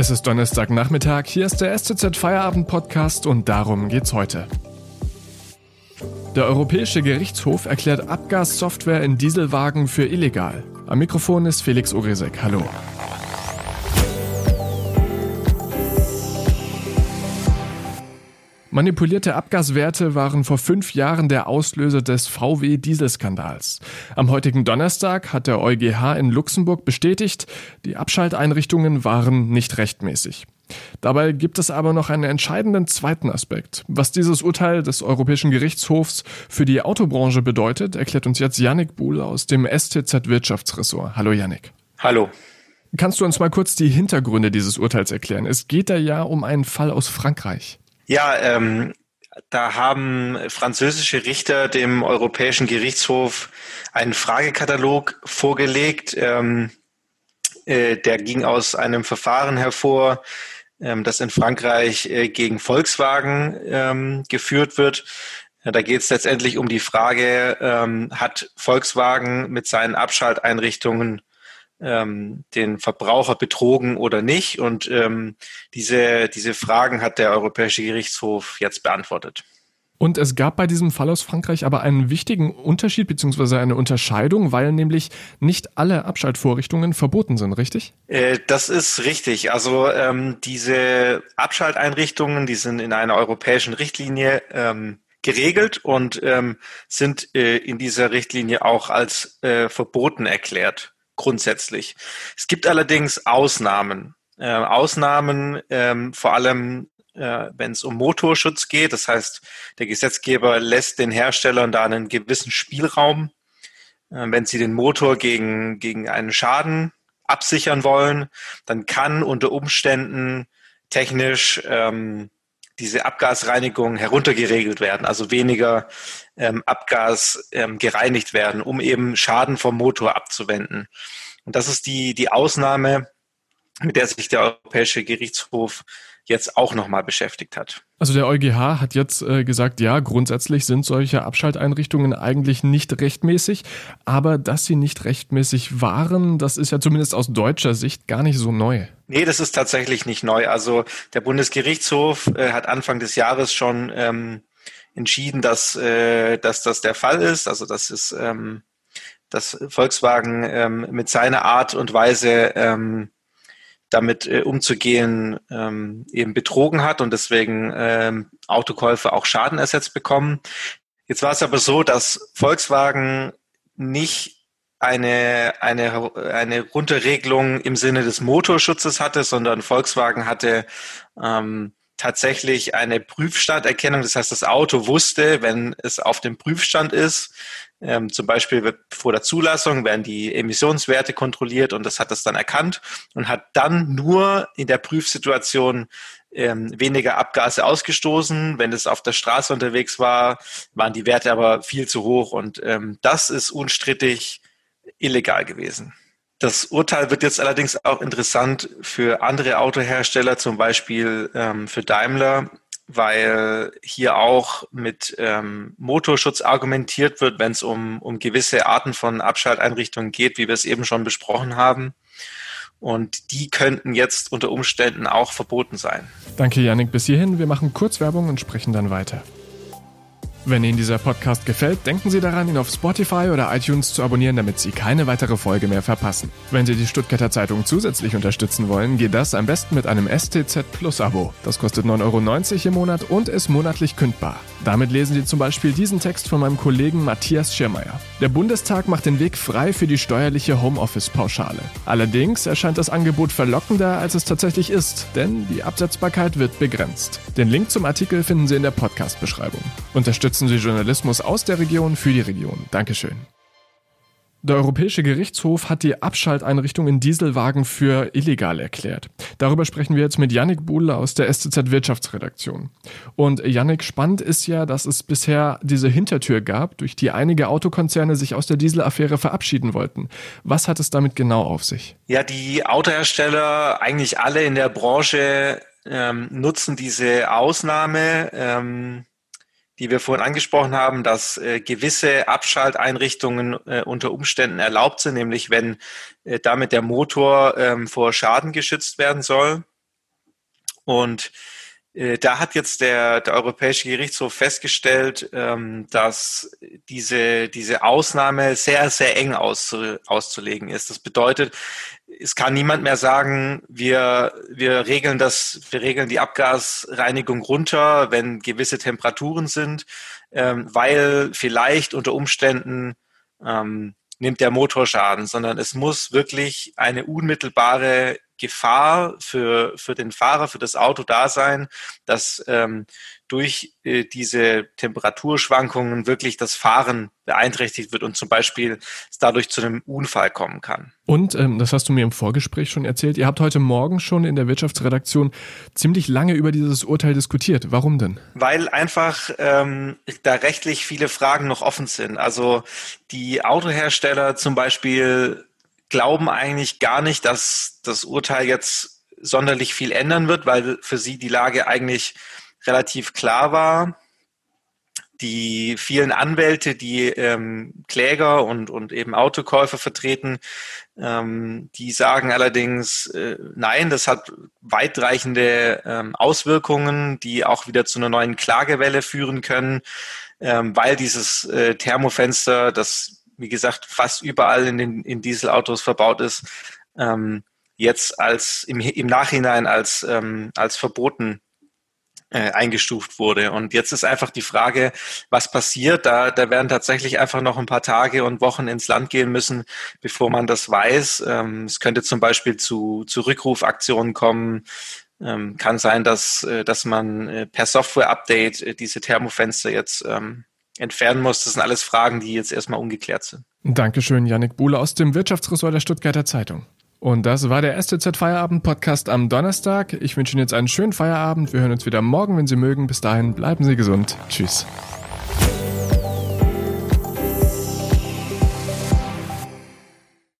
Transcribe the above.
Es ist Donnerstagnachmittag, hier ist der STZ Feierabend Podcast und darum geht's heute. Der Europäische Gerichtshof erklärt Abgassoftware in Dieselwagen für illegal. Am Mikrofon ist Felix Oresek. Hallo. Manipulierte Abgaswerte waren vor fünf Jahren der Auslöser des VW-Dieselskandals. Am heutigen Donnerstag hat der EuGH in Luxemburg bestätigt, die Abschalteinrichtungen waren nicht rechtmäßig. Dabei gibt es aber noch einen entscheidenden zweiten Aspekt. Was dieses Urteil des Europäischen Gerichtshofs für die Autobranche bedeutet, erklärt uns jetzt Yannick Buhl aus dem STZ Wirtschaftsressort. Hallo Yannick. Hallo. Kannst du uns mal kurz die Hintergründe dieses Urteils erklären? Es geht da ja um einen Fall aus Frankreich. Ja, ähm, da haben französische Richter dem Europäischen Gerichtshof einen Fragekatalog vorgelegt. Ähm, äh, der ging aus einem Verfahren hervor, ähm, das in Frankreich äh, gegen Volkswagen ähm, geführt wird. Da geht es letztendlich um die Frage, ähm, hat Volkswagen mit seinen Abschalteinrichtungen ähm, den Verbraucher betrogen oder nicht. Und ähm, diese, diese Fragen hat der Europäische Gerichtshof jetzt beantwortet. Und es gab bei diesem Fall aus Frankreich aber einen wichtigen Unterschied bzw. eine Unterscheidung, weil nämlich nicht alle Abschaltvorrichtungen verboten sind, richtig? Äh, das ist richtig. Also ähm, diese Abschalteinrichtungen, die sind in einer europäischen Richtlinie ähm, geregelt und ähm, sind äh, in dieser Richtlinie auch als äh, verboten erklärt grundsätzlich. Es gibt allerdings Ausnahmen. Äh, Ausnahmen ähm, vor allem, äh, wenn es um Motorschutz geht. Das heißt, der Gesetzgeber lässt den Herstellern da einen gewissen Spielraum, äh, wenn sie den Motor gegen, gegen einen Schaden absichern wollen, dann kann unter Umständen technisch ähm, diese Abgasreinigung heruntergeregelt werden, also weniger ähm, Abgas ähm, gereinigt werden, um eben Schaden vom Motor abzuwenden. Und das ist die, die Ausnahme, mit der sich der Europäische Gerichtshof jetzt auch nochmal beschäftigt hat. Also der EuGH hat jetzt äh, gesagt, ja, grundsätzlich sind solche Abschalteinrichtungen eigentlich nicht rechtmäßig, aber dass sie nicht rechtmäßig waren, das ist ja zumindest aus deutscher Sicht gar nicht so neu. Nee, das ist tatsächlich nicht neu. Also der Bundesgerichtshof äh, hat Anfang des Jahres schon ähm, entschieden, dass, äh, dass das der Fall ist. Also das ist, ähm, dass Volkswagen ähm, mit seiner Art und Weise ähm, damit äh, umzugehen ähm, eben betrogen hat und deswegen ähm, Autokäufer auch Schaden ersetzt bekommen. Jetzt war es aber so, dass Volkswagen nicht eine, eine, eine Runterregelung im Sinne des Motorschutzes hatte, sondern Volkswagen hatte ähm, tatsächlich eine Prüfstanderkennung. Das heißt, das Auto wusste, wenn es auf dem Prüfstand ist, ähm, zum Beispiel vor der Zulassung werden die Emissionswerte kontrolliert und das hat das dann erkannt und hat dann nur in der Prüfsituation ähm, weniger Abgase ausgestoßen. Wenn es auf der Straße unterwegs war, waren die Werte aber viel zu hoch und ähm, das ist unstrittig illegal gewesen. Das Urteil wird jetzt allerdings auch interessant für andere Autohersteller, zum Beispiel ähm, für Daimler, weil hier auch mit ähm, Motorschutz argumentiert wird, wenn es um, um gewisse Arten von Abschalteinrichtungen geht, wie wir es eben schon besprochen haben. Und die könnten jetzt unter Umständen auch verboten sein. Danke, Janik. Bis hierhin. Wir machen kurz Werbung und sprechen dann weiter. Wenn Ihnen dieser Podcast gefällt, denken Sie daran, ihn auf Spotify oder iTunes zu abonnieren, damit Sie keine weitere Folge mehr verpassen. Wenn Sie die Stuttgarter Zeitung zusätzlich unterstützen wollen, geht das am besten mit einem STZ Plus Abo. Das kostet 9,90 Euro im Monat und ist monatlich kündbar. Damit lesen Sie zum Beispiel diesen Text von meinem Kollegen Matthias Schirmeier. Der Bundestag macht den Weg frei für die steuerliche Homeoffice-Pauschale. Allerdings erscheint das Angebot verlockender, als es tatsächlich ist, denn die Absetzbarkeit wird begrenzt. Den Link zum Artikel finden Sie in der Podcast-Beschreibung. Unterstützen unterstützen Sie Journalismus aus der Region für die Region. Dankeschön. Der Europäische Gerichtshof hat die Abschalteinrichtung in Dieselwagen für illegal erklärt. Darüber sprechen wir jetzt mit Yannick Buhle aus der STZ Wirtschaftsredaktion. Und Yannick, spannend ist ja, dass es bisher diese Hintertür gab, durch die einige Autokonzerne sich aus der Dieselaffäre verabschieden wollten. Was hat es damit genau auf sich? Ja, die Autohersteller, eigentlich alle in der Branche, ähm, nutzen diese Ausnahme. Ähm die wir vorhin angesprochen haben, dass äh, gewisse Abschalteinrichtungen äh, unter Umständen erlaubt sind, nämlich wenn äh, damit der Motor ähm, vor Schaden geschützt werden soll. Und äh, da hat jetzt der, der Europäische Gerichtshof festgestellt, ähm, dass diese, diese Ausnahme sehr, sehr eng auszu, auszulegen ist. Das bedeutet, es kann niemand mehr sagen, wir, wir regeln das, wir regeln die Abgasreinigung runter, wenn gewisse Temperaturen sind, ähm, weil vielleicht unter Umständen ähm, nimmt der Motor Schaden, sondern es muss wirklich eine unmittelbare Gefahr für, für den Fahrer, für das Auto da sein, dass ähm, durch äh, diese Temperaturschwankungen wirklich das Fahren beeinträchtigt wird und zum Beispiel es dadurch zu einem Unfall kommen kann. Und, ähm, das hast du mir im Vorgespräch schon erzählt, ihr habt heute Morgen schon in der Wirtschaftsredaktion ziemlich lange über dieses Urteil diskutiert. Warum denn? Weil einfach ähm, da rechtlich viele Fragen noch offen sind. Also die Autohersteller zum Beispiel glauben eigentlich gar nicht, dass das Urteil jetzt sonderlich viel ändern wird, weil für sie die Lage eigentlich relativ klar war. Die vielen Anwälte, die ähm, Kläger und, und eben Autokäufer vertreten, ähm, die sagen allerdings, äh, nein, das hat weitreichende ähm, Auswirkungen, die auch wieder zu einer neuen Klagewelle führen können, ähm, weil dieses äh, Thermofenster, das wie gesagt, fast überall in den in Dieselautos verbaut ist, ähm, jetzt als im, im Nachhinein als, ähm, als verboten äh, eingestuft wurde. Und jetzt ist einfach die Frage, was passiert. Da, da werden tatsächlich einfach noch ein paar Tage und Wochen ins Land gehen müssen, bevor man das weiß. Ähm, es könnte zum Beispiel zu, zu Rückrufaktionen kommen. Ähm, kann sein, dass, äh, dass man äh, per Software-Update äh, diese Thermofenster jetzt ähm, entfernen muss. Das sind alles Fragen, die jetzt erstmal ungeklärt sind. Dankeschön, Yannick Buhle aus dem Wirtschaftsressort der Stuttgarter Zeitung. Und das war der STZ Feierabend Podcast am Donnerstag. Ich wünsche Ihnen jetzt einen schönen Feierabend. Wir hören uns wieder morgen, wenn Sie mögen. Bis dahin bleiben Sie gesund. Tschüss.